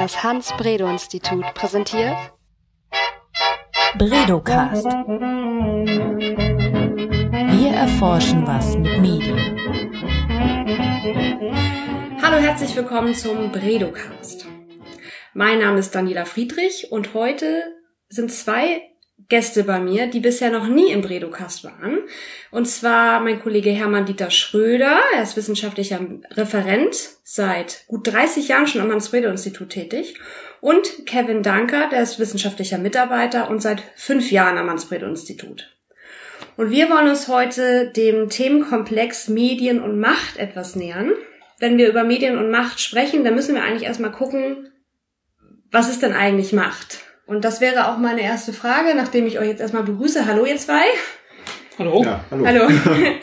Das Hans-Bredow-Institut präsentiert Bredocast. Wir erforschen was mit Medien. Hallo, herzlich willkommen zum Bredocast. Mein Name ist Daniela Friedrich und heute sind zwei Gäste bei mir, die bisher noch nie im Bredocast waren. Und zwar mein Kollege Hermann Dieter Schröder, er ist wissenschaftlicher Referent, seit gut 30 Jahren schon am Hans-Bredow-Institut tätig. Und Kevin Danker, der ist wissenschaftlicher Mitarbeiter und seit fünf Jahren am Hans-Bredow-Institut. Und wir wollen uns heute dem Themenkomplex Medien und Macht etwas nähern. Wenn wir über Medien und Macht sprechen, dann müssen wir eigentlich erstmal gucken, was ist denn eigentlich Macht? Und das wäre auch meine erste Frage, nachdem ich euch jetzt erstmal begrüße. Hallo ihr zwei. Hallo. Ja, hallo. hallo.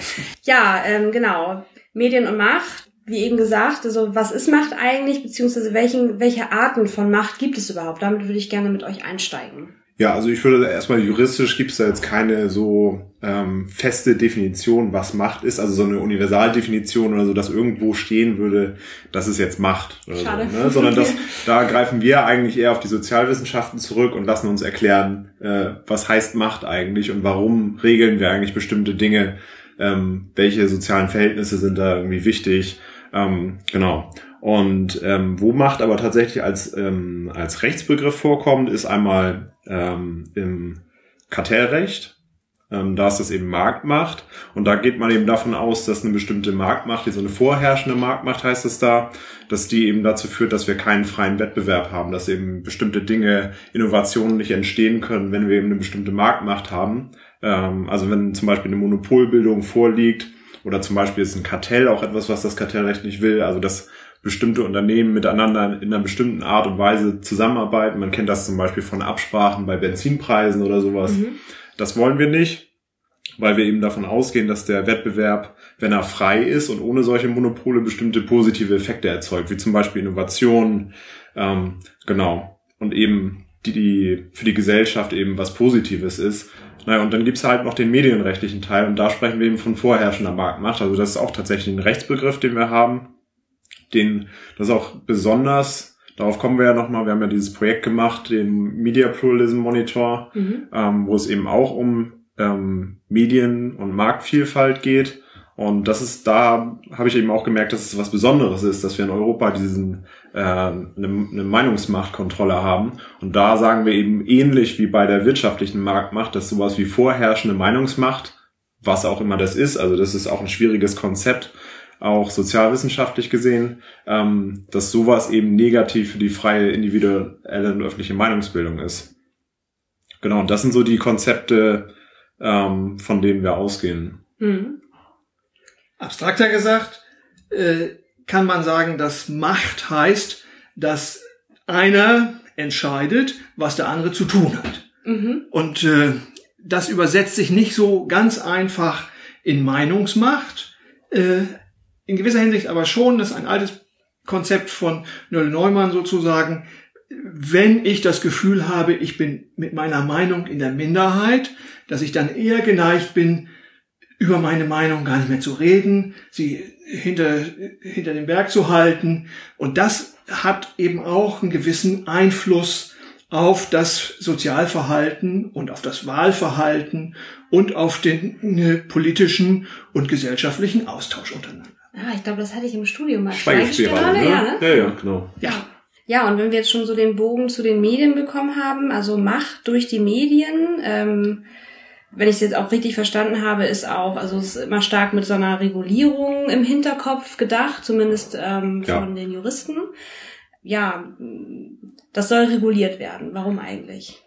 ja, ähm, genau. Medien und Macht. Wie eben gesagt, also was ist Macht eigentlich, beziehungsweise welchen, welche Arten von Macht gibt es überhaupt? Damit würde ich gerne mit euch einsteigen. Ja, also ich würde erstmal juristisch gibt es da jetzt keine so ähm, feste Definition, was Macht ist, also so eine Universaldefinition oder so, dass irgendwo stehen würde, dass es jetzt Macht. Oder Schade. So, ne? Sondern das, da greifen wir eigentlich eher auf die Sozialwissenschaften zurück und lassen uns erklären, äh, was heißt Macht eigentlich und warum regeln wir eigentlich bestimmte Dinge, ähm, welche sozialen Verhältnisse sind da irgendwie wichtig. Ähm, genau. Und ähm, wo Macht aber tatsächlich als, ähm, als Rechtsbegriff vorkommt, ist einmal ähm, im Kartellrecht. Ähm, da ist das eben Marktmacht. Und da geht man eben davon aus, dass eine bestimmte Marktmacht, die so eine vorherrschende Marktmacht heißt es da, dass die eben dazu führt, dass wir keinen freien Wettbewerb haben, dass eben bestimmte Dinge, Innovationen nicht entstehen können, wenn wir eben eine bestimmte Marktmacht haben. Ähm, also wenn zum Beispiel eine Monopolbildung vorliegt, oder zum Beispiel ist ein Kartell auch etwas, was das Kartellrecht nicht will, also dass bestimmte Unternehmen miteinander in einer bestimmten Art und Weise zusammenarbeiten. Man kennt das zum Beispiel von Absprachen bei Benzinpreisen oder sowas. Mhm. Das wollen wir nicht, weil wir eben davon ausgehen, dass der Wettbewerb, wenn er frei ist und ohne solche Monopole bestimmte positive Effekte erzeugt, wie zum Beispiel Innovationen, ähm, genau, und eben die, die für die Gesellschaft eben was Positives ist. Naja, und dann gibt's halt noch den medienrechtlichen Teil und da sprechen wir eben von vorherrschender Marktmacht. Also das ist auch tatsächlich ein Rechtsbegriff, den wir haben den, das ist auch besonders, darauf kommen wir ja nochmal, wir haben ja dieses Projekt gemacht, den Media Pluralism Monitor, mhm. ähm, wo es eben auch um ähm, Medien- und Marktvielfalt geht. Und das ist, da habe ich eben auch gemerkt, dass es was Besonderes ist, dass wir in Europa diesen äh, eine, eine Meinungsmachtkontrolle haben. Und da sagen wir eben ähnlich wie bei der wirtschaftlichen Marktmacht, dass sowas wie vorherrschende Meinungsmacht, was auch immer das ist, also das ist auch ein schwieriges Konzept, auch sozialwissenschaftlich gesehen, ähm, dass sowas eben negativ für die freie individuelle und öffentliche Meinungsbildung ist. Genau, und das sind so die Konzepte, ähm, von denen wir ausgehen. Mhm. Abstrakter gesagt, äh, kann man sagen, dass Macht heißt, dass einer entscheidet, was der andere zu tun hat. Mhm. Und äh, das übersetzt sich nicht so ganz einfach in Meinungsmacht, äh, in gewisser Hinsicht aber schon, das ist ein altes Konzept von Nöll Neumann sozusagen, wenn ich das Gefühl habe, ich bin mit meiner Meinung in der Minderheit, dass ich dann eher geneigt bin, über meine Meinung gar nicht mehr zu reden, sie hinter, hinter den Berg zu halten. Und das hat eben auch einen gewissen Einfluss auf das Sozialverhalten und auf das Wahlverhalten und auf den äh, politischen und gesellschaftlichen Austausch untereinander. Ah, ich glaube, das hatte ich im Studium mal. Schweigespirale, ne? Ja, ne? ja, ja, genau. Ja. Ja, und wenn wir jetzt schon so den Bogen zu den Medien bekommen haben, also Macht durch die Medien, ähm, wenn ich es jetzt auch richtig verstanden habe, ist auch, also es ist immer stark mit so einer Regulierung im Hinterkopf gedacht, zumindest ähm, von ja. den Juristen. Ja, das soll reguliert werden. Warum eigentlich?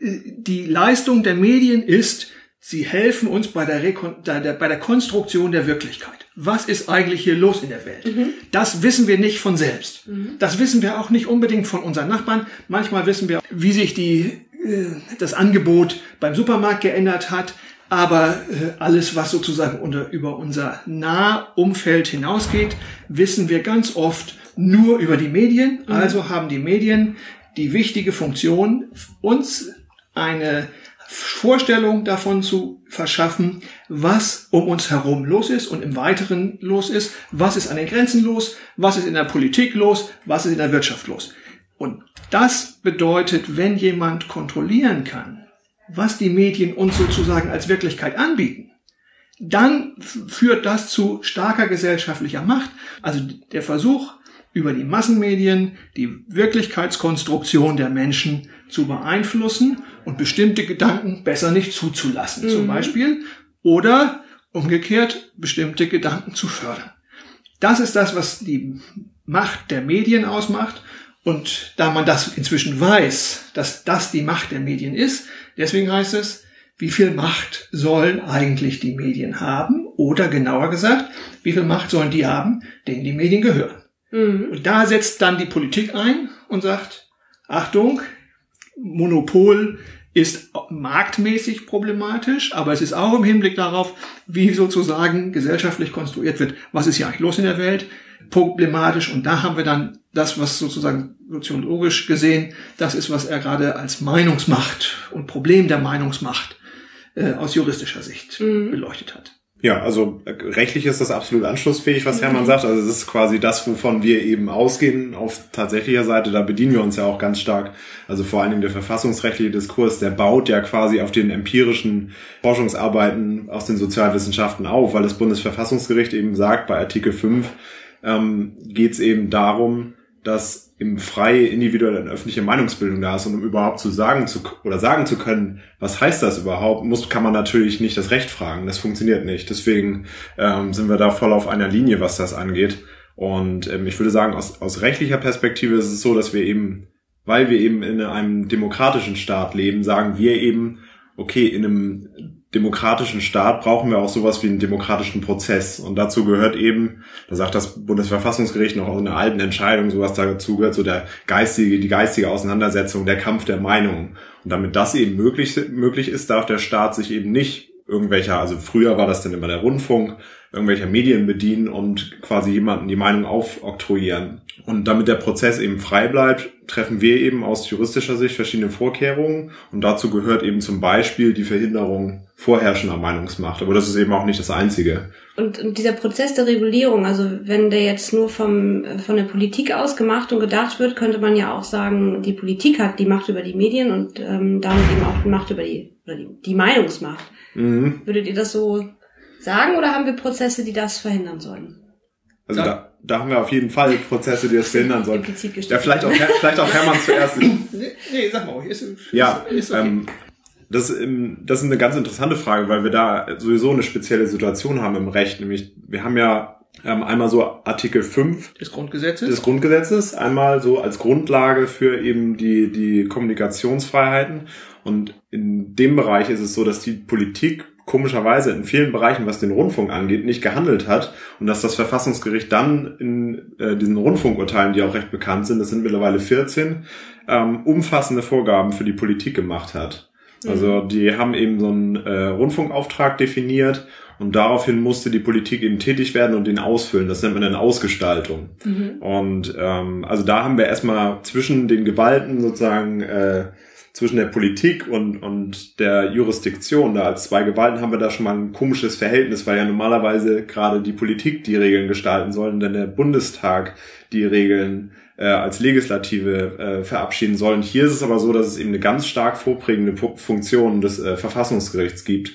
Die Leistung der Medien ist, sie helfen uns bei der, Rekon bei der Konstruktion der Wirklichkeit was ist eigentlich hier los in der Welt? Mhm. Das wissen wir nicht von selbst. Mhm. Das wissen wir auch nicht unbedingt von unseren Nachbarn. Manchmal wissen wir, wie sich die, äh, das Angebot beim Supermarkt geändert hat. Aber äh, alles, was sozusagen unter, über unser Nahumfeld hinausgeht, wissen wir ganz oft nur über die Medien. Mhm. Also haben die Medien die wichtige Funktion, uns eine Vorstellung davon zu verschaffen, was um uns herum los ist und im Weiteren los ist, was ist an den Grenzen los, was ist in der Politik los, was ist in der Wirtschaft los. Und das bedeutet, wenn jemand kontrollieren kann, was die Medien uns sozusagen als Wirklichkeit anbieten, dann führt das zu starker gesellschaftlicher Macht. Also der Versuch, über die Massenmedien die Wirklichkeitskonstruktion der Menschen zu beeinflussen und bestimmte Gedanken besser nicht zuzulassen, mhm. zum Beispiel, oder umgekehrt bestimmte Gedanken zu fördern. Das ist das, was die Macht der Medien ausmacht. Und da man das inzwischen weiß, dass das die Macht der Medien ist, deswegen heißt es, wie viel Macht sollen eigentlich die Medien haben? Oder genauer gesagt, wie viel Macht sollen die haben, denen die Medien gehören? Mhm. Und da setzt dann die Politik ein und sagt, Achtung, Monopol ist marktmäßig problematisch, aber es ist auch im Hinblick darauf, wie sozusagen gesellschaftlich konstruiert wird, was ist hier eigentlich los in der Welt, problematisch. Und da haben wir dann das, was sozusagen soziologisch gesehen, das ist, was er gerade als Meinungsmacht und Problem der Meinungsmacht äh, aus juristischer Sicht mhm. beleuchtet hat. Ja, also äh, rechtlich ist das absolut anschlussfähig, was Hermann mhm. sagt. Also es ist quasi das, wovon wir eben ausgehen auf tatsächlicher Seite. Da bedienen wir uns ja auch ganz stark. Also vor allen Dingen der verfassungsrechtliche Diskurs, der baut ja quasi auf den empirischen Forschungsarbeiten aus den Sozialwissenschaften auf, weil das Bundesverfassungsgericht eben sagt, bei Artikel 5 ähm, geht es eben darum, dass im freie individuelle und öffentliche Meinungsbildung da ist und um überhaupt zu sagen zu oder sagen zu können, was heißt das überhaupt, muss kann man natürlich nicht das Recht fragen. Das funktioniert nicht. Deswegen ähm, sind wir da voll auf einer Linie, was das angeht. Und ähm, ich würde sagen, aus, aus rechtlicher Perspektive ist es so, dass wir eben, weil wir eben in einem demokratischen Staat leben, sagen wir eben, okay, in einem demokratischen Staat brauchen wir auch sowas wie einen demokratischen Prozess. Und dazu gehört eben, da sagt das Bundesverfassungsgericht noch in einer alten Entscheidung, sowas dazu gehört, so der geistige, die geistige Auseinandersetzung, der Kampf der Meinungen. Und damit das eben möglich, möglich ist, darf der Staat sich eben nicht irgendwelcher, also früher war das dann immer der Rundfunk, irgendwelcher Medien bedienen und quasi jemanden die Meinung aufoktroyieren. Und damit der Prozess eben frei bleibt, treffen wir eben aus juristischer Sicht verschiedene Vorkehrungen. Und dazu gehört eben zum Beispiel die Verhinderung vorherrschender Meinungsmacht. Aber das ist eben auch nicht das Einzige. Und, und dieser Prozess der Regulierung, also wenn der jetzt nur vom, von der Politik aus gemacht und gedacht wird, könnte man ja auch sagen, die Politik hat die Macht über die Medien und ähm, damit eben auch die Macht über die, oder die, die Meinungsmacht. Mhm. Würdet ihr das so sagen oder haben wir Prozesse, die das verhindern sollen? Also ja. da, da haben wir auf jeden Fall Prozesse, die das verhindern sollen. Ja, vielleicht auch, vielleicht auch Hermann zuerst. nee, nee, sag mal, ist, ist, ja, ist okay. ähm, das, das ist eine ganz interessante Frage, weil wir da sowieso eine spezielle Situation haben im Recht. Nämlich, wir haben ja ähm, einmal so Artikel 5 des Grundgesetzes. des Grundgesetzes, einmal so als Grundlage für eben die, die Kommunikationsfreiheiten. Und in dem Bereich ist es so, dass die Politik komischerweise in vielen Bereichen, was den Rundfunk angeht, nicht gehandelt hat und dass das Verfassungsgericht dann in äh, diesen Rundfunkurteilen, die auch recht bekannt sind, das sind mittlerweile 14, ähm, umfassende Vorgaben für die Politik gemacht hat. Also mhm. die haben eben so einen äh, Rundfunkauftrag definiert und daraufhin musste die Politik eben tätig werden und den ausfüllen. Das nennt man dann Ausgestaltung. Mhm. Und ähm, also da haben wir erstmal zwischen den Gewalten sozusagen äh, zwischen der Politik und, und der Jurisdiktion, da als zwei Gewalten haben wir da schon mal ein komisches Verhältnis, weil ja normalerweise gerade die Politik die Regeln gestalten soll und dann der Bundestag die Regeln äh, als Legislative äh, verabschieden soll. Und hier ist es aber so, dass es eben eine ganz stark vorprägende Funktion des äh, Verfassungsgerichts gibt.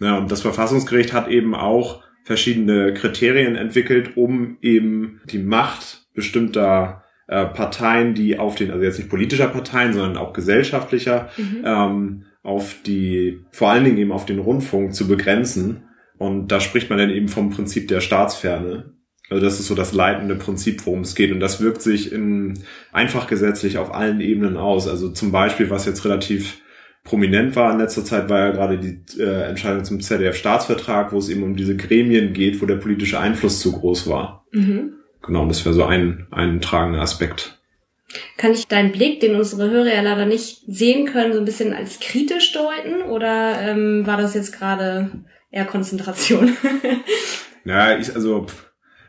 Ja, und das Verfassungsgericht hat eben auch verschiedene Kriterien entwickelt, um eben die Macht bestimmter äh, Parteien, die auf den, also jetzt nicht politischer Parteien, sondern auch gesellschaftlicher, mhm. ähm, auf die, vor allen Dingen eben auf den Rundfunk zu begrenzen. Und da spricht man dann eben vom Prinzip der Staatsferne. Also das ist so das leitende Prinzip, worum es geht. Und das wirkt sich in, einfach gesetzlich auf allen Ebenen aus. Also zum Beispiel, was jetzt relativ prominent war in letzter Zeit, war ja gerade die äh, Entscheidung zum ZDF-Staatsvertrag, wo es eben um diese Gremien geht, wo der politische Einfluss zu groß war. Mhm genau, das wäre so ein, ein tragender Aspekt. Kann ich deinen Blick, den unsere Hörer ja leider nicht sehen können, so ein bisschen als kritisch deuten? Oder ähm, war das jetzt gerade eher Konzentration? naja, ich, also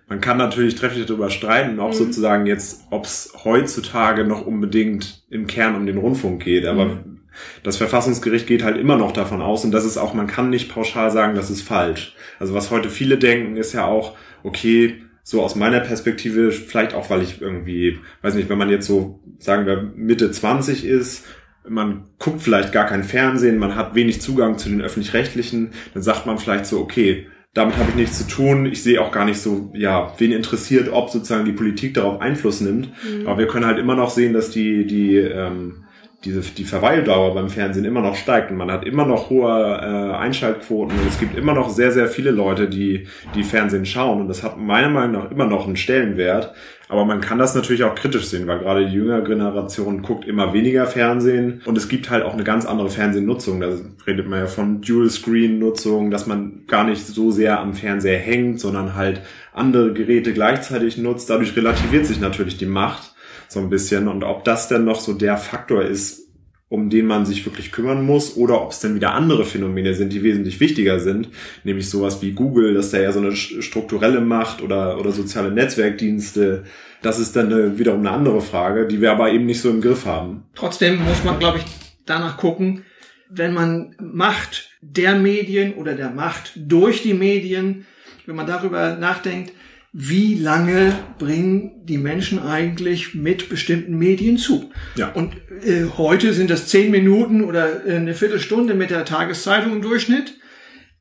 man kann natürlich trefflich darüber streiten, ob mhm. sozusagen jetzt, ob es heutzutage noch unbedingt im Kern um den Rundfunk geht. Aber mhm. das Verfassungsgericht geht halt immer noch davon aus, und das ist auch, man kann nicht pauschal sagen, das ist falsch. Also was heute viele denken, ist ja auch, okay, so aus meiner Perspektive, vielleicht auch, weil ich irgendwie, weiß nicht, wenn man jetzt so, sagen wir, Mitte 20 ist, man guckt vielleicht gar kein Fernsehen, man hat wenig Zugang zu den öffentlich-rechtlichen, dann sagt man vielleicht so, okay, damit habe ich nichts zu tun. Ich sehe auch gar nicht so, ja, wen interessiert, ob sozusagen die Politik darauf Einfluss nimmt. Mhm. Aber wir können halt immer noch sehen, dass die, die, ähm, diese, die Verweildauer beim Fernsehen immer noch steigt und man hat immer noch hohe äh, Einschaltquoten und es gibt immer noch sehr, sehr viele Leute, die, die Fernsehen schauen und das hat meiner Meinung nach immer noch einen Stellenwert. Aber man kann das natürlich auch kritisch sehen, weil gerade die jüngere Generation guckt immer weniger Fernsehen und es gibt halt auch eine ganz andere Fernsehnutzung. Da redet man ja von Dual-Screen-Nutzung, dass man gar nicht so sehr am Fernseher hängt, sondern halt andere Geräte gleichzeitig nutzt. Dadurch relativiert sich natürlich die Macht so ein bisschen. Und ob das denn noch so der Faktor ist, um den man sich wirklich kümmern muss, oder ob es denn wieder andere Phänomene sind, die wesentlich wichtiger sind, nämlich sowas wie Google, dass der ja so eine strukturelle Macht oder, oder soziale Netzwerkdienste, das ist dann eine, wiederum eine andere Frage, die wir aber eben nicht so im Griff haben. Trotzdem muss man, glaube ich, danach gucken, wenn man Macht der Medien oder der Macht durch die Medien, wenn man darüber nachdenkt, wie lange bringen die Menschen eigentlich mit bestimmten Medien zu. Ja. Und äh, heute sind das zehn Minuten oder äh, eine Viertelstunde mit der Tageszeitung im Durchschnitt.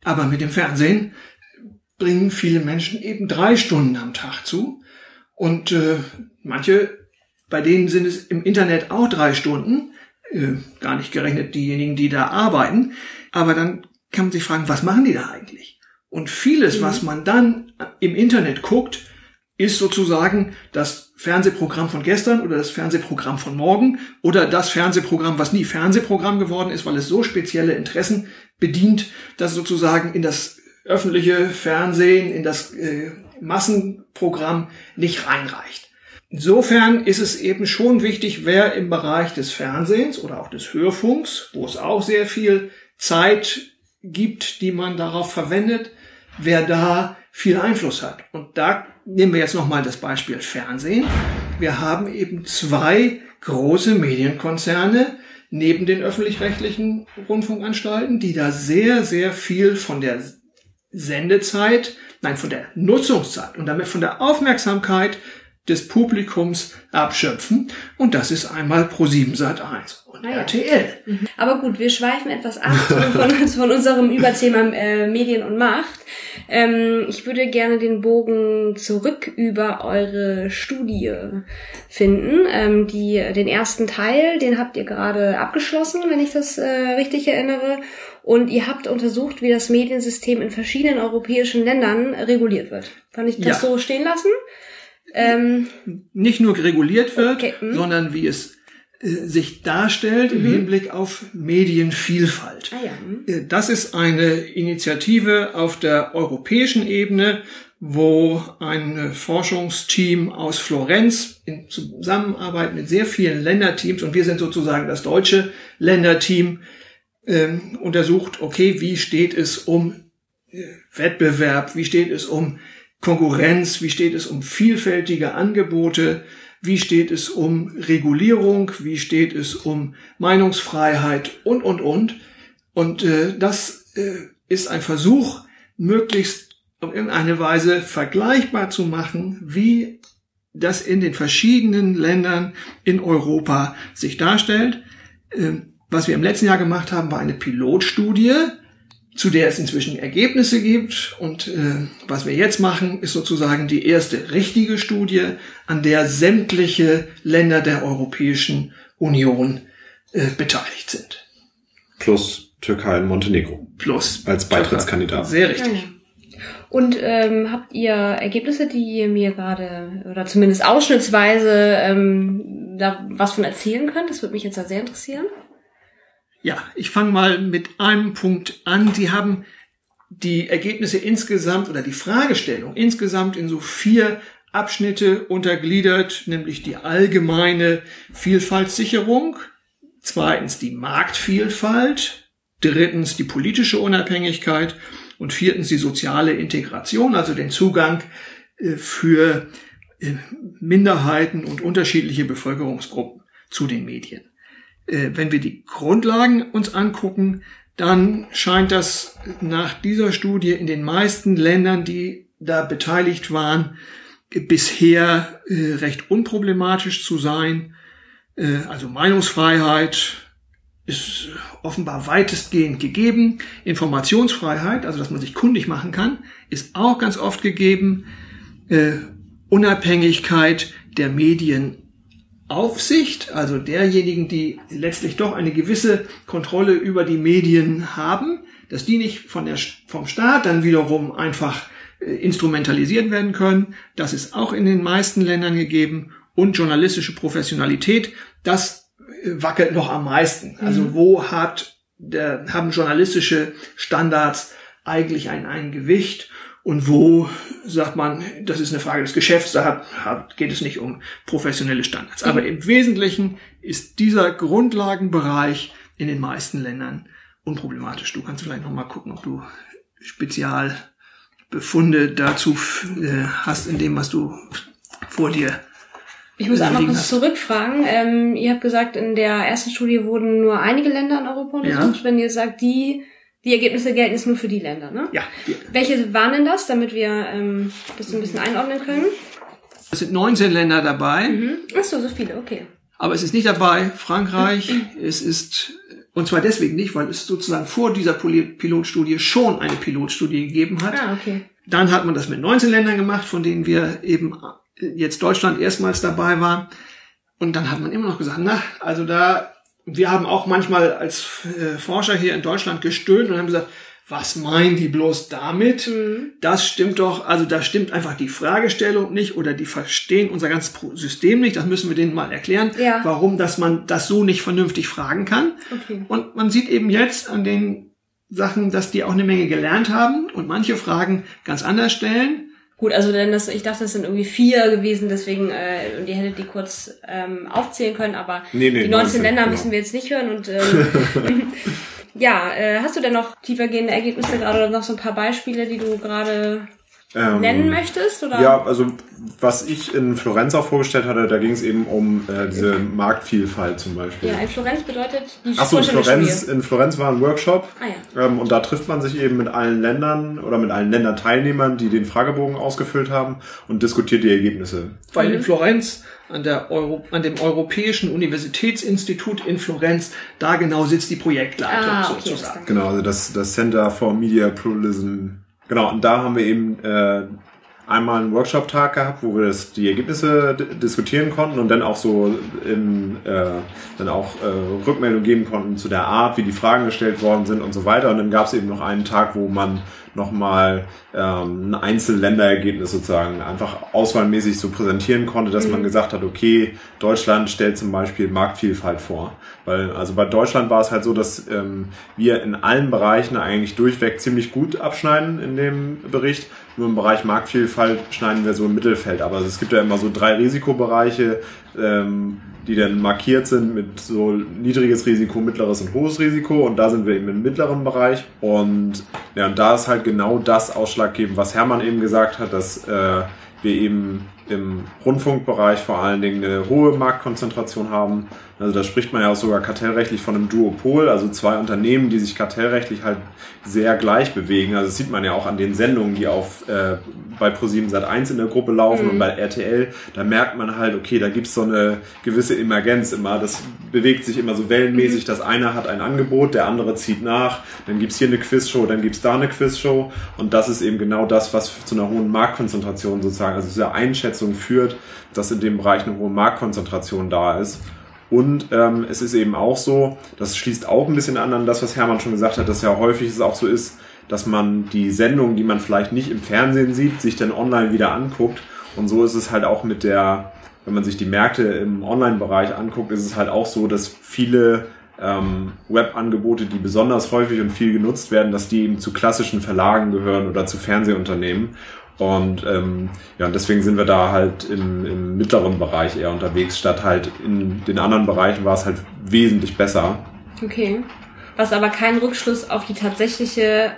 Aber mit dem Fernsehen bringen viele Menschen eben drei Stunden am Tag zu. Und äh, manche, bei denen sind es im Internet auch drei Stunden. Äh, gar nicht gerechnet diejenigen, die da arbeiten. Aber dann kann man sich fragen, was machen die da eigentlich? Und vieles, mhm. was man dann im Internet guckt, ist sozusagen das Fernsehprogramm von gestern oder das Fernsehprogramm von morgen oder das Fernsehprogramm, was nie Fernsehprogramm geworden ist, weil es so spezielle Interessen bedient, dass es sozusagen in das öffentliche Fernsehen, in das äh, Massenprogramm nicht reinreicht. Insofern ist es eben schon wichtig, wer im Bereich des Fernsehens oder auch des Hörfunks, wo es auch sehr viel Zeit gibt, die man darauf verwendet, wer da viel Einfluss hat. Und da nehmen wir jetzt nochmal das Beispiel Fernsehen. Wir haben eben zwei große Medienkonzerne neben den öffentlich-rechtlichen Rundfunkanstalten, die da sehr, sehr viel von der Sendezeit, nein, von der Nutzungszeit und damit von der Aufmerksamkeit des Publikums abschöpfen. Und das ist einmal Pro7 Sat 1 und ah, ja. RTL. Mhm. Aber gut, wir schweifen etwas ab von, von unserem Überthema äh, Medien und Macht. Ähm, ich würde gerne den Bogen zurück über eure Studie finden. Ähm, die, den ersten Teil, den habt ihr gerade abgeschlossen, wenn ich das äh, richtig erinnere. Und ihr habt untersucht, wie das Mediensystem in verschiedenen europäischen Ländern reguliert wird. Kann ich das ja. so stehen lassen? Ähm, Nicht nur reguliert wird, okay. Hm. sondern wie es äh, sich darstellt mhm. im Hinblick auf Medienvielfalt. Ah, ja. Hm. Äh, das ist eine Initiative auf der europäischen Ebene, wo ein Forschungsteam aus Florenz in Zusammenarbeit mit sehr vielen Länderteams und wir sind sozusagen das deutsche Länderteam ähm, untersucht, okay, wie steht es um äh, Wettbewerb, wie steht es um Konkurrenz, wie steht es um vielfältige Angebote, wie steht es um Regulierung, wie steht es um Meinungsfreiheit und, und, und. Und äh, das äh, ist ein Versuch, möglichst auf irgendeine Weise vergleichbar zu machen, wie das in den verschiedenen Ländern in Europa sich darstellt. Äh, was wir im letzten Jahr gemacht haben, war eine Pilotstudie, zu der es inzwischen Ergebnisse gibt. Und äh, was wir jetzt machen, ist sozusagen die erste richtige Studie, an der sämtliche Länder der Europäischen Union äh, beteiligt sind. Plus Türkei und Montenegro. Plus. Als Beitrittskandidat. Sehr richtig. Und ähm, habt ihr Ergebnisse, die ihr mir gerade oder zumindest ausschnittsweise ähm, da was von erzählen könnt? Das würde mich jetzt sehr interessieren. Ja, ich fange mal mit einem Punkt an. Die haben die Ergebnisse insgesamt oder die Fragestellung insgesamt in so vier Abschnitte untergliedert, nämlich die allgemeine Vielfaltssicherung, zweitens die Marktvielfalt, drittens die politische Unabhängigkeit und viertens die soziale Integration, also den Zugang äh, für äh, Minderheiten und unterschiedliche Bevölkerungsgruppen zu den Medien äh, wenn wir die Grundlagen uns angucken, dann scheint das nach dieser Studie in den meisten Ländern, die da beteiligt waren, bisher äh, recht unproblematisch zu sein. Äh, also Meinungsfreiheit ist offenbar weitestgehend gegeben. Informationsfreiheit, also dass man sich kundig machen kann, ist auch ganz oft gegeben. Äh, Unabhängigkeit der Medienaufsicht, also derjenigen, die letztlich doch eine gewisse Kontrolle über die Medien haben, dass die nicht von der, vom Staat dann wiederum einfach äh, instrumentalisiert werden können. Das ist auch in den meisten Ländern gegeben. Und journalistische Professionalität, das äh, wackelt noch am meisten. Also mhm. wo hat der, haben journalistische Standards eigentlich ein, ein Gewicht und wo sagt man, das ist eine Frage des Geschäfts, da geht es nicht um professionelle Standards. Aber mhm. im Wesentlichen ist dieser Grundlagenbereich in den meisten Ländern unproblematisch. Du kannst vielleicht noch mal gucken, ob du Spezialbefunde dazu äh, hast in dem, was du vor dir ich muss einmal kurz zurückfragen. Ähm, ihr habt gesagt, in der ersten Studie wurden nur einige Länder in Europa untersucht. Ja. Wenn ihr sagt, die, die Ergebnisse gelten jetzt nur für die Länder, ne? Ja. Welche waren denn das, damit wir ähm, das ein bisschen einordnen können? Es sind 19 Länder dabei. Mhm. Ach so, so viele, okay. Aber es ist nicht dabei Frankreich, es ist und zwar deswegen nicht, weil es sozusagen vor dieser Pilotstudie schon eine Pilotstudie gegeben hat. Ah, okay. Dann hat man das mit 19 Ländern gemacht, von denen wir eben jetzt Deutschland erstmals dabei war. Und dann hat man immer noch gesagt, na, also da, wir haben auch manchmal als äh, Forscher hier in Deutschland gestöhnt und haben gesagt, was meinen die bloß damit? Mhm. Das stimmt doch, also da stimmt einfach die Fragestellung nicht oder die verstehen unser ganzes System nicht. Das müssen wir denen mal erklären, ja. warum, dass man das so nicht vernünftig fragen kann. Okay. Und man sieht eben jetzt an den Sachen, dass die auch eine Menge gelernt haben und manche Fragen ganz anders stellen. Gut, also denn das, ich dachte, es sind irgendwie vier gewesen, deswegen, äh, und ihr hättet die kurz ähm, aufzählen können, aber nee, nee, die 19 19, Länder genau. müssen wir jetzt nicht hören und ähm, Ja, äh, hast du denn noch tiefergehende Ergebnisse gerade oder noch so ein paar Beispiele, die du gerade ähm, nennen möchtest? Oder? Ja, also was ich in Florenz auch vorgestellt hatte, da ging es eben um äh, diese Marktvielfalt zum Beispiel. Ja, in Florenz bedeutet die Achso, in Florenz, in Florenz war ein Workshop ah, ja. ähm, und da trifft man sich eben mit allen Ländern oder mit allen Länderteilnehmern, die den Fragebogen ausgefüllt haben und diskutiert die Ergebnisse. Weil in Florenz an, der Euro, an dem Europäischen Universitätsinstitut in Florenz. Da genau sitzt die Projektleitung ah, okay, sozusagen. Genau, also das, das Center for Media Pluralism. Genau, und da haben wir eben äh, einmal einen Workshop-Tag gehabt, wo wir das, die Ergebnisse diskutieren konnten und dann auch so in, äh, dann auch äh, Rückmeldung geben konnten zu der Art, wie die Fragen gestellt worden sind und so weiter. Und dann gab es eben noch einen Tag, wo man nochmal ähm, ein Einzelländerergebnis sozusagen einfach auswahlmäßig so präsentieren konnte, dass mhm. man gesagt hat, okay, Deutschland stellt zum Beispiel Marktvielfalt vor. Weil, also bei Deutschland war es halt so, dass ähm, wir in allen Bereichen eigentlich durchweg ziemlich gut abschneiden in dem Bericht. Nur im Bereich Marktvielfalt schneiden wir so im Mittelfeld. Aber es gibt ja immer so drei Risikobereiche, ähm, die dann markiert sind mit so niedriges Risiko, mittleres und hohes Risiko. Und da sind wir eben im mittleren Bereich. Und ja, und da ist halt genau das ausschlaggebend, was Hermann eben gesagt hat, dass äh, wir eben im Rundfunkbereich vor allen Dingen eine hohe Marktkonzentration haben. Also da spricht man ja auch sogar kartellrechtlich von einem Duopol, also zwei Unternehmen, die sich kartellrechtlich halt sehr gleich bewegen. Also das sieht man ja auch an den Sendungen, die auf äh, bei Pro7 Sat 1 in der Gruppe laufen mhm. und bei RTL. Da merkt man halt, okay, da gibt's so eine gewisse Emergenz immer. Das bewegt sich immer so wellenmäßig. Mhm. Das eine hat ein Angebot, der andere zieht nach. Dann gibt's hier eine Quizshow, dann gibt's da eine Quizshow. Und das ist eben genau das, was zu einer hohen Marktkonzentration sozusagen, also dieser Einschätzung führt, dass in dem Bereich eine hohe Marktkonzentration da ist. Und ähm, es ist eben auch so, das schließt auch ein bisschen an an das, was Hermann schon gesagt hat, dass ja häufig es auch so ist, dass man die Sendungen, die man vielleicht nicht im Fernsehen sieht, sich dann online wieder anguckt. Und so ist es halt auch mit der, wenn man sich die Märkte im Online-Bereich anguckt, ist es halt auch so, dass viele ähm, Webangebote, die besonders häufig und viel genutzt werden, dass die eben zu klassischen Verlagen gehören oder zu Fernsehunternehmen. Und ähm, ja, und deswegen sind wir da halt im, im mittleren Bereich eher unterwegs, statt halt in den anderen Bereichen war es halt wesentlich besser. Okay. Was aber keinen Rückschluss auf die tatsächliche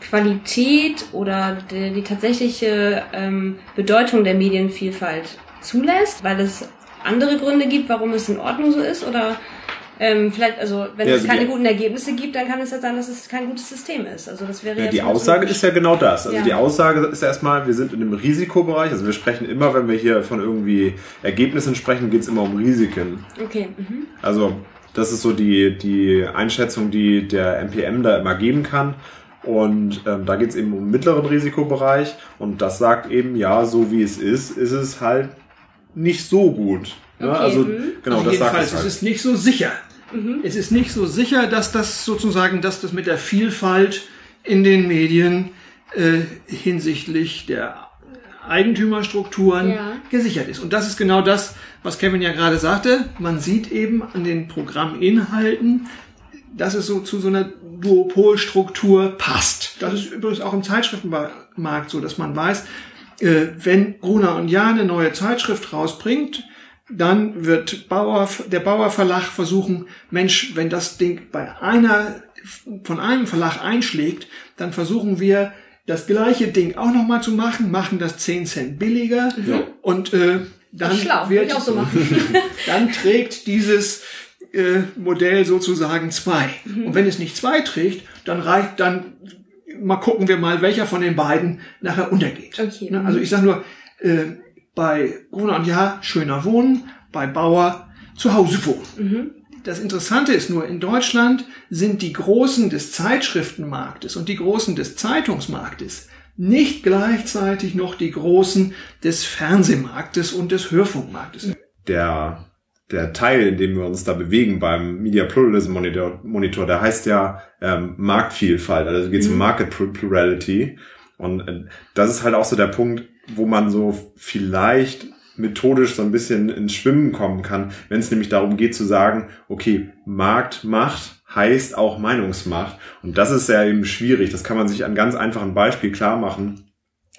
Qualität oder die, die tatsächliche ähm, Bedeutung der Medienvielfalt zulässt, weil es andere Gründe gibt, warum es in Ordnung so ist? Oder Ähm, vielleicht, also wenn ja, es also keine guten Ergebnisse gibt, dann kann es ja sein, dass es kein gutes System ist. Also das wäre ja, Die Aussage ist ja genau das. Also ja. die Aussage ist erstmal, wir sind in einem Risikobereich. Also wir sprechen immer, wenn wir hier von irgendwie Ergebnissen sprechen, geht es immer um Risiken. Okay. Mhm. Also das ist so die, die Einschätzung, die der MPM da immer geben kann. Und ähm, da geht es eben um mittleren Risikobereich. Und das sagt eben, ja, so wie es ist, ist es halt nicht so gut. Ja, okay. Also mhm. genau, also das sagt es, halt. es ist nicht so sicher. Mhm. Es ist nicht so sicher, dass das sozusagen, dass das mit der Vielfalt in den Medien äh, hinsichtlich der Eigentümerstrukturen ja. gesichert ist. Und das ist genau das, was Kevin ja gerade sagte. Man sieht eben an den Programminhalten, dass es so zu so einer Duopolstruktur passt. Das ist übrigens auch im Zeitschriftenmarkt so, dass man weiß, äh, wenn Gruner und Jahr eine neue Zeitschrift rausbringt, dann wird Bauer, der Bauer Verlag versuchen, Mensch, wenn das Ding bei einer, von einem Verlag einschlägt, dann versuchen wir, das gleiche Ding auch nochmal zu machen, machen das 10 Cent billiger mhm. und äh, dann schlau, wird, so dann trägt dieses äh, Modell sozusagen zwei. Mhm. Und wenn es nicht zwei trägt, dann reicht dann mal gucken wir mal, welcher von den beiden nachher untergeht. Okay. Ne, also ich sage nur, äh, bei Gruner und Jahr schöner wohnen, bei Bauer zu Hause wohnen. Mhm. Das Interessante ist nur, in Deutschland sind die Großen des Zeitschriftenmarktes und die Großen des Zeitungsmarktes nicht gleichzeitig noch die Großen des Fernsehmarktes und des Hörfunkmarktes. Der, der Teil, in dem wir uns da bewegen beim Media Pluralism Monitor, Monitor der heißt ja ähm, Marktvielfalt, also geht es mhm. um Market Plurality. Und äh, das ist halt auch so der Punkt, wo man so vielleicht methodisch so ein bisschen ins Schwimmen kommen kann, wenn es nämlich darum geht zu sagen, okay, Marktmacht heißt auch Meinungsmacht. Und das ist ja eben schwierig. Das kann man sich an ganz einfachen Beispiel klar machen,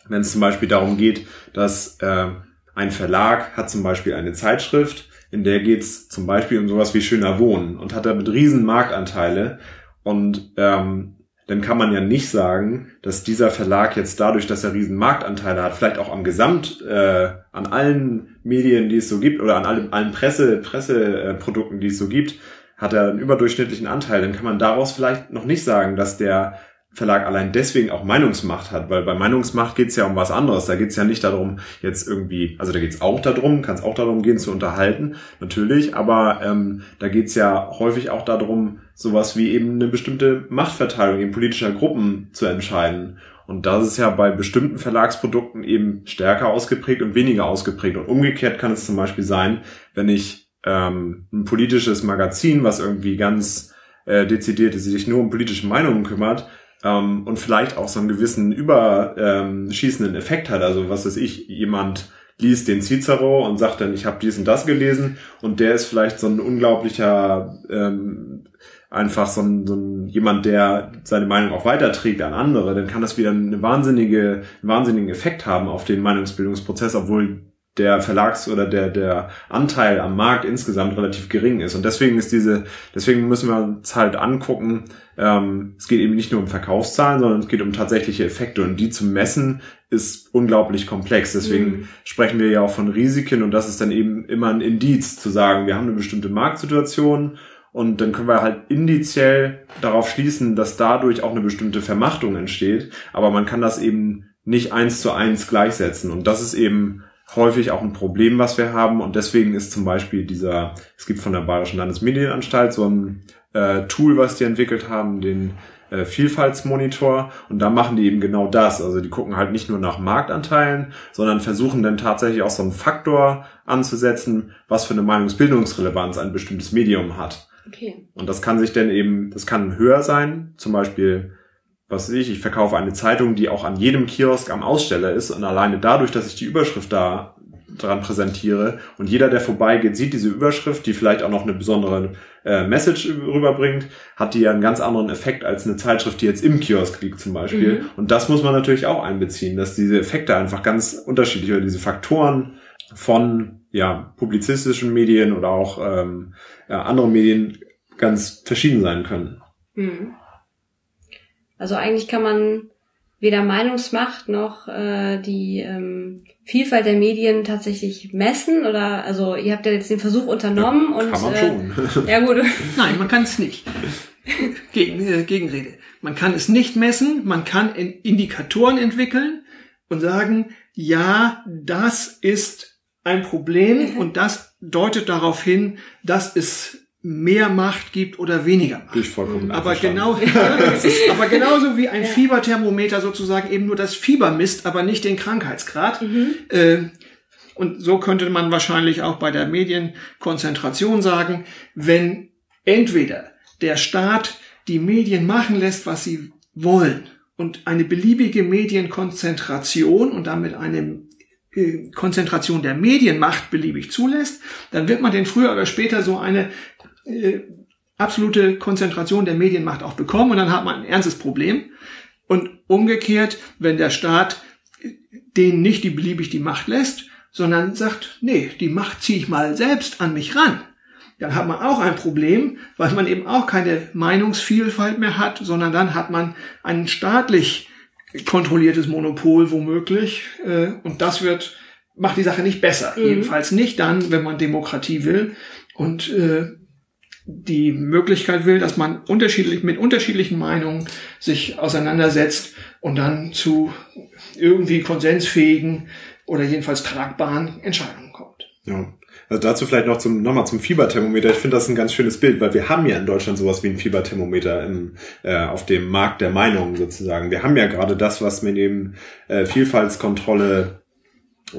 wenn es zum Beispiel darum geht, dass äh, ein Verlag hat zum Beispiel eine Zeitschrift, in der geht es zum Beispiel um sowas wie schöner Wohnen und hat damit riesen Marktanteile. Und ähm, dann kann man ja nicht sagen, dass dieser Verlag jetzt dadurch, dass er riesen Marktanteile hat, vielleicht auch am Gesamt, äh, an allen Medien, die es so gibt, oder an allen, allen Presse, Presseprodukten, die es so gibt, hat er einen überdurchschnittlichen Anteil. Dann kann man daraus vielleicht noch nicht sagen, dass der Verlag allein deswegen auch Meinungsmacht hat, weil bei Meinungsmacht geht es ja um was anderes. Da geht es ja nicht darum, jetzt irgendwie, also da geht es auch darum, kann es auch darum gehen, zu unterhalten, natürlich, aber ähm, da geht es ja häufig auch darum, sowas wie eben eine bestimmte Machtverteilung in politischer Gruppen zu entscheiden. Und das ist ja bei bestimmten Verlagsprodukten eben stärker ausgeprägt und weniger ausgeprägt. Und umgekehrt kann es zum Beispiel sein, wenn ich ähm, ein politisches Magazin, was irgendwie ganz äh, dezidiert ist, sich nur um politische Meinungen kümmert, ähm, und vielleicht auch so einen gewissen überschießenden ähm, Effekt hat. Also was weiß ich, jemand liest den Cicero und sagt dann, ich habe dies und das gelesen und der ist vielleicht so ein unglaublicher, ähm, einfach so ein, so ein jemand, der seine Meinung auch weiterträgt an andere, dann kann das wieder eine wahnsinnige, einen wahnsinnigen Effekt haben auf den Meinungsbildungsprozess, obwohl der Verlags- oder der, der Anteil am Markt insgesamt relativ gering ist. Und deswegen ist diese, deswegen müssen wir uns halt angucken, ähm, es geht eben nicht nur um Verkaufszahlen, sondern es geht um tatsächliche Effekte. Und die zu messen ist unglaublich komplex. Deswegen mhm. sprechen wir ja auch von Risiken und das ist dann eben immer ein Indiz zu sagen, wir haben eine bestimmte Marktsituation und dann können wir halt indiziell darauf schließen, dass dadurch auch eine bestimmte Vermachtung entsteht. Aber man kann das eben nicht eins zu eins gleichsetzen. Und das ist eben häufig auch ein Problem, was wir haben. Und deswegen ist zum Beispiel dieser, es gibt von der Bayerischen Landesmedienanstalt so ein äh, Tool, was die entwickelt haben, den äh, Vielfaltsmonitor. Und da machen die eben genau das. Also die gucken halt nicht nur nach Marktanteilen, sondern versuchen dann tatsächlich auch so einen Faktor anzusetzen, was für eine Meinungsbildungsrelevanz ein bestimmtes Medium hat. Okay. Und das kann sich dann eben, das kann höher sein, zum Beispiel was weiß ich, ich verkaufe eine Zeitung, die auch an jedem Kiosk am Aussteller ist und alleine dadurch, dass ich die Überschrift da dran präsentiere und jeder, der vorbeigeht, sieht diese Überschrift, die vielleicht auch noch eine besondere äh, Message rüberbringt, hat die ja einen ganz anderen Effekt als eine Zeitschrift, die jetzt im Kiosk liegt zum Beispiel. Mhm. Und das muss man natürlich auch einbeziehen, dass diese Effekte einfach ganz unterschiedlich oder diese Faktoren von ja publizistischen Medien oder auch ähm, ja, anderen Medien ganz verschieden sein können. Mhm. Also eigentlich kann man weder Meinungsmacht noch äh, die ähm, Vielfalt der Medien tatsächlich messen oder also ihr habt ja jetzt den Versuch unternommen ja, und kann man äh, schon. ja gut Nein, man kann es nicht. Gegen, äh, Gegenrede. Man kann es nicht messen, man kann in Indikatoren entwickeln und sagen, ja, das ist ein Problem und das deutet darauf hin, dass es mehr Macht gibt oder weniger Macht. Durch vollkommen Aber einverstanden. genau, aber genauso wie ein Fieberthermometer sozusagen eben nur das Fieber misst, aber nicht den Krankheitsgrad. Äh, und so könnte man wahrscheinlich auch bei der Medienkonzentration sagen, wenn entweder der Staat die Medien machen lässt, was sie wollen und eine beliebige Medienkonzentration und damit eine äh, Konzentration der Medienmacht beliebig zulässt, dann wird man den früher oder später so eine äh, absolute Konzentration der Medienmacht auch bekommen und dann hat man ein ernstes Problem. Und umgekehrt, wenn der Staat denen nicht die beliebig die Macht lässt, sondern sagt, nee, die Macht ziehe ich mal selbst an mich ran, dann hat man auch ein Problem, weil man eben auch keine Meinungsvielfalt mehr hat, sondern dann hat man ein staatlich kontrolliertes Monopol womöglich äh, und das wird macht die Sache nicht besser. Mhm. Jedenfalls nicht dann, wenn man Demokratie will und äh, die Möglichkeit will, dass man unterschiedlich mit unterschiedlichen Meinungen sich auseinandersetzt und dann zu irgendwie konsensfähigen oder jedenfalls tragbaren Entscheidungen kommt. Ja. Also dazu vielleicht noch zum nochmal zum Fieberthermometer. Ich finde das ein ganz schönes Bild, weil wir haben ja in Deutschland sowas wie ein Fieberthermometer im, äh, auf dem Markt der Meinungen sozusagen. Wir haben ja gerade das, was man eben äh, Vielfaltskontrolle,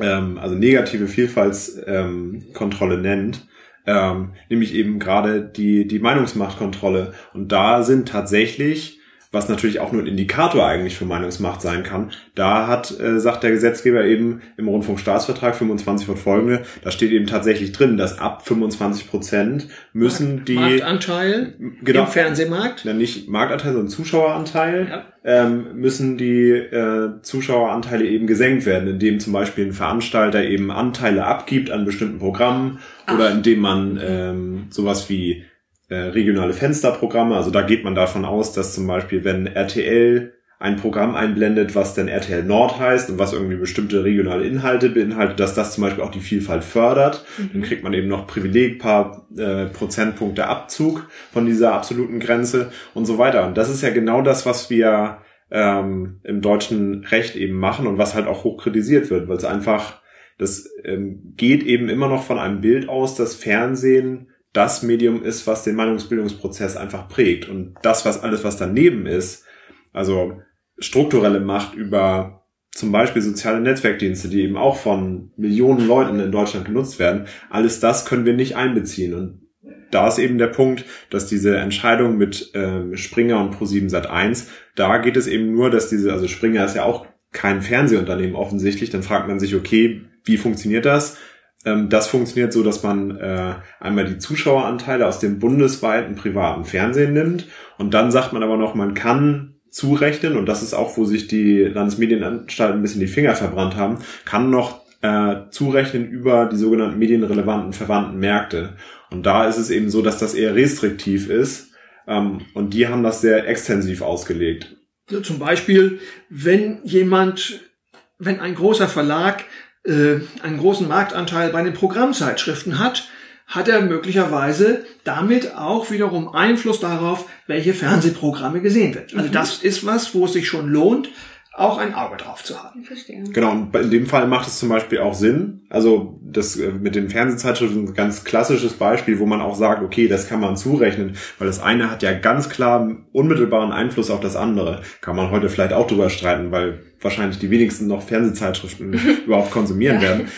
ähm, also negative Vielfaltskontrolle ähm, nennt. Ähm, nämlich eben gerade die, die Meinungsmachtkontrolle. Und da sind tatsächlich was natürlich auch nur ein Indikator eigentlich für Meinungsmacht sein kann. Da hat, äh, sagt der Gesetzgeber eben im Rundfunkstaatsvertrag 25 und folgende, da steht eben tatsächlich drin, dass ab 25 Prozent müssen Markt, die Marktanteil Genau. im Fernsehmarkt. ja, nicht Marktanteil, sondern Zuschaueranteil, Ja. ähm, müssen die äh, Zuschaueranteile eben gesenkt werden, indem zum Beispiel ein Veranstalter eben Anteile abgibt an bestimmten Programmen oder indem man ähm, sowas wie äh, regionale Fensterprogramme, also da geht man davon aus, dass zum Beispiel, wenn RTL ein Programm einblendet, was dann RTL Nord heißt und was irgendwie bestimmte regionale Inhalte beinhaltet, dass das zum Beispiel auch die Vielfalt fördert. Dann kriegt man eben noch Privileg, paar äh, Prozentpunkte Abzug von dieser absoluten Grenze und so weiter. Und das ist ja genau das, was wir ähm, im deutschen Recht eben machen und was halt auch hoch kritisiert wird, weil es einfach, das ähm, geht eben immer noch von einem Bild aus, dass Fernsehen das Medium ist, was den Meinungsbildungsprozess einfach prägt. Und das, was alles, was daneben ist, also strukturelle Macht über zum Beispiel soziale Netzwerkdienste, die eben auch von Millionen Leuten in Deutschland genutzt werden, alles das können wir nicht einbeziehen. Und da ist eben der Punkt, dass diese Entscheidung mit ähm, Springer und Pro7 Sat 1, da geht es eben nur, dass diese, also Springer ist ja auch kein Fernsehunternehmen offensichtlich, dann fragt man sich, okay, wie funktioniert das? Ähm, das funktioniert so, dass man äh, einmal die Zuschaueranteile aus dem bundesweiten privaten Fernsehen nimmt und dann sagt man aber noch, man kann zurechnen und das ist auch, wo sich die Landesmedienanstalten ein bisschen die Finger verbrannt haben, kann noch äh, zurechnen über die sogenannten medienrelevanten verwandten Märkte. Und da ist es eben so, dass das eher restriktiv ist ähm, und die haben das sehr extensiv ausgelegt. Zum Beispiel, wenn jemand, wenn ein großer Verlag äh, einen großen Marktanteil bei den Programmzeitschriften hat, hat er möglicherweise damit auch wiederum Einfluss darauf, welche Fernsehprogramme gesehen wird. Also das ist was, wo es sich schon lohnt, auch ein Auge drauf zu haben. Ich verstehe. Genau, und in dem Fall macht es zum Beispiel auch Sinn. Also das äh, mit den Fernsehzeitschriften ist ein ganz klassisches Beispiel, wo man auch sagt, okay, das kann man zurechnen, weil das eine hat ja ganz klar unmittelbaren Einfluss auf das andere. Kann man heute vielleicht auch drüber streiten, weil wahrscheinlich die wenigsten noch Fernsehzeitschriften überhaupt konsumieren werden.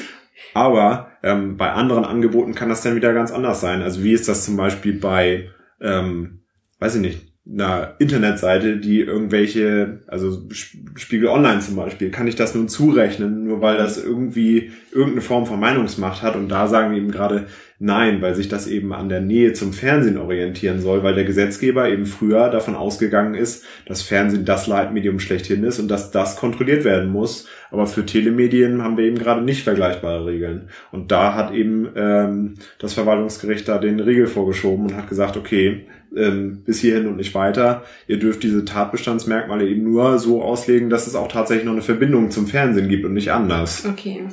Aber ähm, bei anderen Angeboten kann das dann wieder ganz anders sein. Also wie ist das zum Beispiel bei, ähm, weiß ich nicht, einer Internetseite, die irgendwelche, also Spiegel Online zum Beispiel, kann ich das nun zurechnen, nur weil das irgendwie irgendeine Form von Meinungsmacht hat. Und da sagen eben gerade nein, weil sich das eben an der Nähe zum Fernsehen orientieren soll, weil der Gesetzgeber eben früher davon ausgegangen ist, dass Fernsehen das Leitmedium schlechthin ist und dass das kontrolliert werden muss. Aber für Telemedien haben wir eben gerade nicht vergleichbare Regeln. Und da hat eben ähm, das Verwaltungsgericht da den Riegel vorgeschoben und hat gesagt, okay, ähm, bis hierhin und nicht weiter. Ihr dürft diese Tatbestandsmerkmale eben nur so auslegen, dass es auch tatsächlich noch eine Verbindung zum Fernsehen gibt und nicht anders. Okay.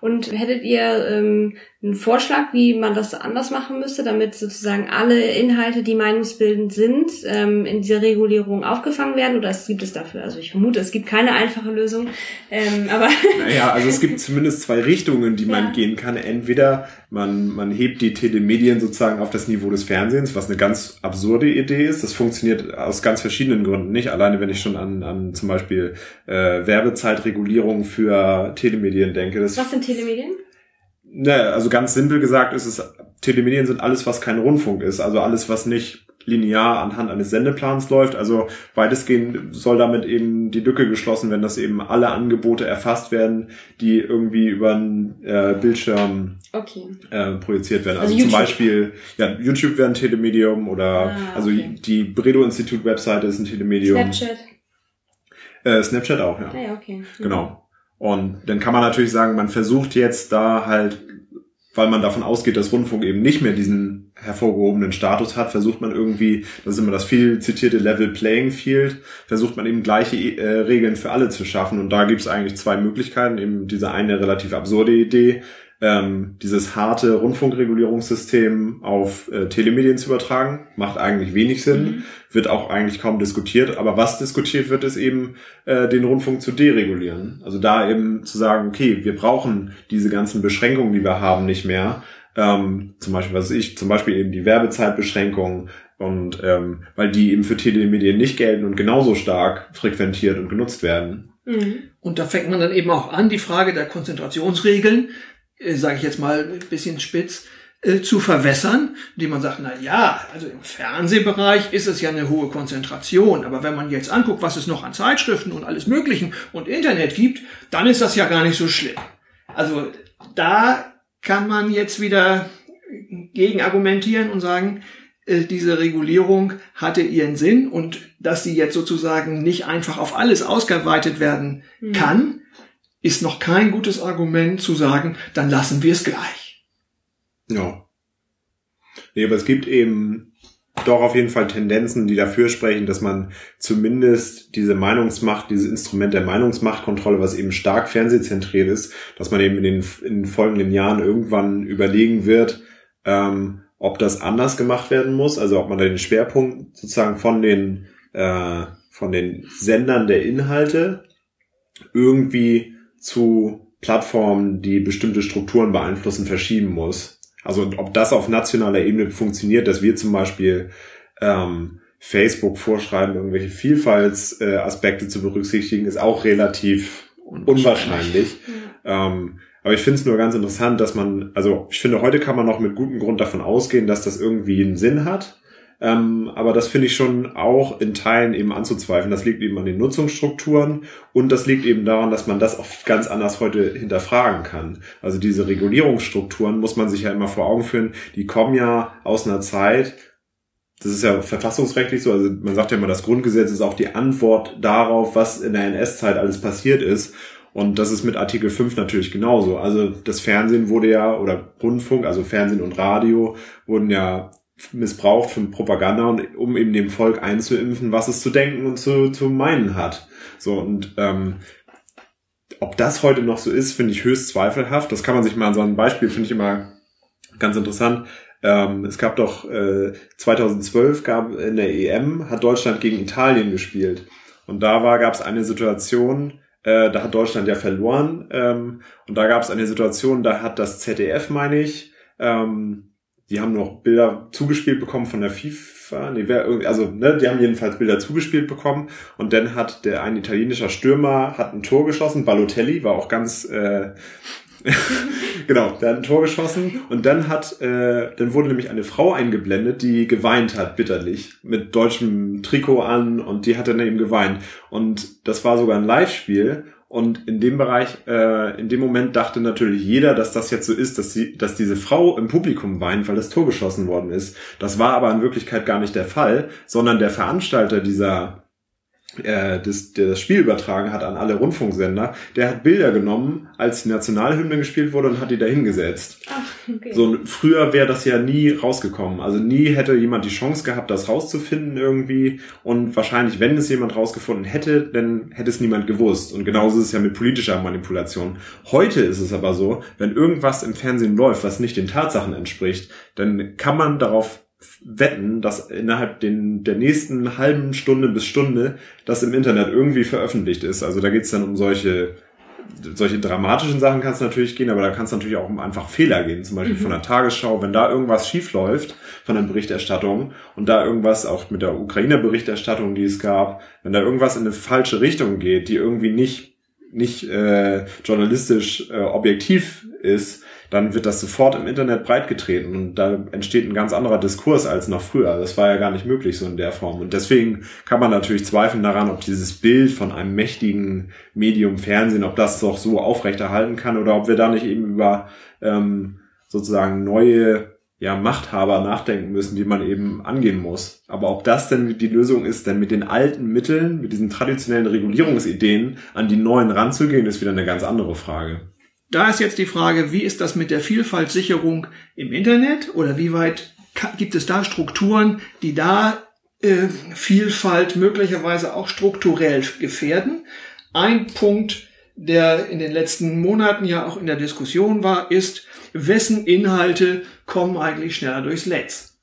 Und hättet ihr ähm, einen Vorschlag, wie man das anders machen müsste, damit sozusagen alle Inhalte, die meinungsbildend sind, ähm, in dieser Regulierung aufgefangen werden? Oder es gibt es dafür? Also ich vermute, es gibt keine einfache Lösung. Ähm, aber naja, also es gibt zumindest zwei Richtungen, die man ja. gehen kann. Entweder man, man hebt die Telemedien sozusagen auf das Niveau des Fernsehens, was eine ganz absurde Idee ist. Das funktioniert aus ganz verschiedenen Gründen nicht. Alleine wenn ich schon an, an zum Beispiel äh, Werbezeitregulierung für Telemedien denke. Was sind Telemedien? Ne, also ganz simpel gesagt ist es, Telemedien sind alles, was kein Rundfunk ist. Also alles, was nicht linear anhand eines Sendeplans läuft. Also weitestgehend soll damit eben die Lücke geschlossen werden, dass eben alle Angebote erfasst werden, die irgendwie über einen äh, Bildschirm okay. äh, projiziert werden. Also, also zum Beispiel, ja, YouTube wäre ein Telemedium oder ah, also okay. die Bredo-Institut-Webseite ist ein Telemedium. Snapchat. Äh, Snapchat auch, ja. Ah, ja okay. Mhm. Genau. Und dann kann man natürlich sagen, man versucht jetzt da halt weil man davon ausgeht, dass Rundfunk eben nicht mehr diesen hervorgehobenen Status hat, versucht man irgendwie, das ist immer das viel zitierte Level Playing Field, versucht man eben gleiche äh, Regeln für alle zu schaffen. Und da gibt es eigentlich zwei Möglichkeiten. Eben diese eine relativ absurde Idee, ähm, dieses harte Rundfunkregulierungssystem auf äh, Telemedien zu übertragen, macht eigentlich wenig Sinn, mhm. wird auch eigentlich kaum diskutiert. Aber was diskutiert wird, ist eben, äh, den Rundfunk zu deregulieren. Also da eben zu sagen, okay, wir brauchen diese ganzen Beschränkungen, die wir haben, nicht mehr. Ähm, zum Beispiel, was ich, zum Beispiel eben die Werbezeitbeschränkung und ähm, weil die eben für Telemedien nicht gelten und genauso stark frequentiert und genutzt werden. Mhm. Und da fängt man dann eben auch an, die Frage der Konzentrationsregeln äh, sage ich jetzt mal ein bisschen spitz, äh, zu verwässern, indem man sagt, na ja, also im Fernsehbereich ist es ja eine hohe Konzentration, aber wenn man jetzt anguckt, was es noch an Zeitschriften und alles Möglichen und Internet gibt, dann ist das ja gar nicht so schlimm. Also da kann man jetzt wieder gegen argumentieren und sagen, äh, diese Regulierung hatte ihren Sinn und dass sie jetzt sozusagen nicht einfach auf alles ausgeweitet werden hm. kann, ist noch kein gutes Argument zu sagen, dann lassen wir es gleich. Ja. Nee, aber es gibt eben doch auf jeden Fall Tendenzen, die dafür sprechen, dass man zumindest diese Meinungsmacht, dieses Instrument der Meinungsmachtkontrolle, was eben stark fernsehzentriert ist, dass man eben in den, in den folgenden Jahren irgendwann überlegen wird, ähm, ob das anders gemacht werden muss, also ob man den Schwerpunkt sozusagen von den, äh, von den Sendern der Inhalte irgendwie zu Plattformen, die bestimmte Strukturen beeinflussen, verschieben muss. Also ob das auf nationaler Ebene funktioniert, dass wir zum Beispiel ähm, Facebook vorschreiben, irgendwelche Vielfaltsaspekte äh, zu berücksichtigen, ist auch relativ unwahrscheinlich. Ähm, aber ich finde es nur ganz interessant, dass man, also ich finde, heute kann man noch mit gutem Grund davon ausgehen, dass das irgendwie einen Sinn hat. Ähm, aber das finde ich schon auch in Teilen eben anzuzweifeln. Das liegt eben an den Nutzungsstrukturen und das liegt eben daran, dass man das auch ganz anders heute hinterfragen kann. Also diese Regulierungsstrukturen muss man sich ja immer vor Augen führen. Die kommen ja aus einer Zeit, das ist ja verfassungsrechtlich so, also man sagt ja immer, das Grundgesetz ist auch die Antwort darauf, was in der NS-Zeit alles passiert ist. Und das ist mit Artikel 5 natürlich genauso. Also das Fernsehen wurde ja, oder Rundfunk, also Fernsehen und Radio, wurden ja missbraucht für Propaganda und um eben dem Volk einzuimpfen, was es zu denken und zu, zu meinen hat. So und ähm, ob das heute noch so ist, finde ich höchst zweifelhaft. Das kann man sich mal an so einem Beispiel, finde ich immer ganz interessant. Ähm, es gab doch äh, 2012 gab in der EM hat Deutschland gegen Italien gespielt und da war gab es eine Situation, äh, da hat Deutschland ja verloren ähm, und da gab es eine Situation, da hat das ZDF, meine ich, ähm, die haben noch Bilder zugespielt bekommen von der FIFA. Nee, wer, also, ne, die haben jedenfalls Bilder zugespielt bekommen. Und dann hat der ein italienischer Stürmer hat ein Tor geschossen. Balotelli war auch ganz äh, genau, der hat ein Tor geschossen und dann hat, äh, dann wurde nämlich eine Frau eingeblendet, die geweint hat, bitterlich, mit deutschem Trikot an und die hat dann eben geweint. Und das war sogar ein Live-Spiel und in dem Bereich, äh, in dem Moment dachte natürlich jeder, dass das jetzt so ist, dass, sie, dass diese Frau im Publikum weint, weil das Tor geschossen worden ist. Das war aber in Wirklichkeit gar nicht der Fall, sondern der Veranstalter dieser äh, das, der das Spiel übertragen hat an alle Rundfunksender, der hat Bilder genommen, als die Nationalhymne gespielt wurde und hat die da hingesetzt. Ach, okay. So, früher wäre das ja nie rausgekommen. Also nie hätte jemand die Chance gehabt, das rauszufinden irgendwie. Und wahrscheinlich, wenn es jemand rausgefunden hätte, dann hätte es niemand gewusst. Und genauso ist es ja mit politischer Manipulation. Heute ist es aber so, wenn irgendwas im Fernsehen läuft, was nicht den Tatsachen entspricht, dann kann man darauf wetten, dass innerhalb den, der nächsten halben Stunde bis Stunde das im Internet irgendwie veröffentlicht ist. Also da geht's dann um solche solche dramatischen Sachen kann es natürlich gehen, aber da kann es natürlich auch um einfach Fehler gehen, zum Beispiel mhm. von der Tagesschau, wenn da irgendwas schief läuft von der Berichterstattung und da irgendwas auch mit der Ukraine-Berichterstattung, die es gab, wenn da irgendwas in eine falsche Richtung geht, die irgendwie nicht nicht äh, journalistisch äh, objektiv ist, dann wird das sofort im Internet breitgetreten und da entsteht ein ganz anderer Diskurs als noch früher. Das war ja gar nicht möglich so in der Form. Und deswegen kann man natürlich zweifeln daran, ob dieses Bild von einem mächtigen Medium Fernsehen, ob das doch so aufrechterhalten kann oder ob wir da nicht eben über ähm, sozusagen neue ja, Machthaber nachdenken müssen, die man eben angehen muss. Aber ob das denn die Lösung ist, denn mit den alten Mitteln, mit diesen traditionellen Regulierungsideen an die neuen ranzugehen, ist wieder eine ganz andere Frage. Da ist jetzt die Frage, wie ist das mit der Vielfaltssicherung im Internet oder wie weit gibt es da Strukturen, die da äh, Vielfalt möglicherweise auch strukturell gefährden? Ein Punkt, der in den letzten Monaten ja auch in der Diskussion war, ist, wessen Inhalte kommen eigentlich schneller durchs Netz?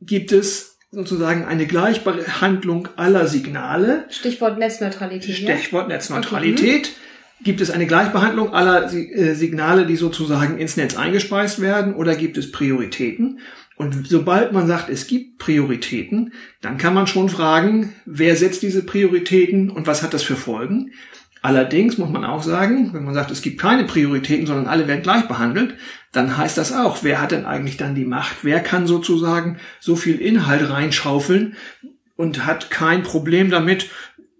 Gibt es sozusagen eine Gleichbehandlung aller Signale? Stichwort Netzneutralität. Stichwort Netzneutralität. Okay. Gibt es eine Gleichbehandlung aller äh, Signale, die sozusagen ins Netz eingespeist werden, oder gibt es Prioritäten? Und sobald man sagt, es gibt Prioritäten, dann kann man schon fragen, wer setzt diese Prioritäten und was hat das für Folgen? Allerdings muss man auch sagen, wenn man sagt, es gibt keine Prioritäten, sondern alle werden gleich behandelt, dann heißt das auch, wer hat denn eigentlich dann die Macht? Wer kann sozusagen so viel Inhalt reinschaufeln und hat kein Problem damit,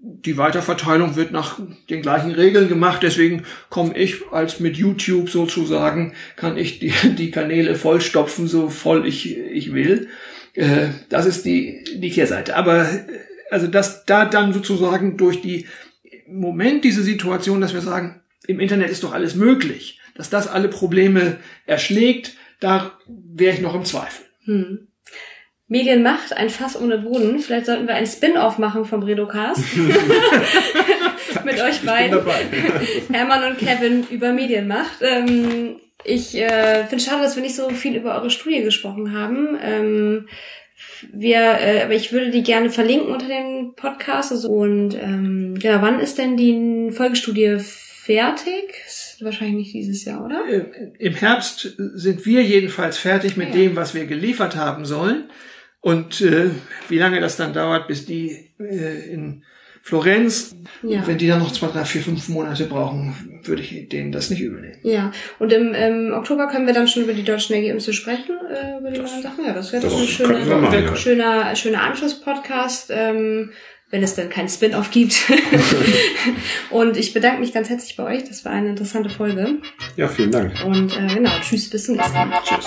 die Weiterverteilung wird nach den gleichen Regeln gemacht, deswegen komme ich als mit YouTube sozusagen, kann ich die, die Kanäle vollstopfen, so voll ich, ich will. Äh, das ist die, die Kehrseite. Aber also dass da dann sozusagen durch die Moment diese Situation, dass wir sagen, im Internet ist doch alles möglich, dass das alle Probleme erschlägt, da wäre ich noch im Zweifel. Hm. Medienmacht, ein Fass ohne Boden. Vielleicht sollten wir ein Spin-off machen vom Redocast. Mit euch beiden. Hermann und Kevin über Medienmacht. Ähm, ich äh, finde schade, dass wir nicht so viel über eure Studie gesprochen haben. Ähm, wir, äh, aber ich würde die gerne verlinken unter dem Podcast. Also, und ähm, ja, wann ist denn die Folgestudie fertig? wahrscheinlich nicht dieses Jahr, oder? Äh, Im Herbst sind wir jedenfalls fertig mit ja. dem, was wir geliefert haben sollen. Und äh, wie lange das dann dauert, bis die äh, in Florenz, ja. wenn die dann noch zwei, drei, vier, fünf Monate brauchen, würde ich denen das nicht übernehmen. Ja, und im ähm, Oktober können wir dann schon über die deutschen Ergebnisse sprechen, äh, über die neuen Sachen. Ja, das wäre doch ein schöner, machen, ja. schöner, schöner Anschlusspodcast. Ähm, wenn es denn kein Spin-off gibt. und ich bedanke mich ganz herzlich bei euch. Das war eine interessante Folge. Ja, vielen Dank. Und äh, genau, tschüss, bis zum nächsten Mal. Tschüss.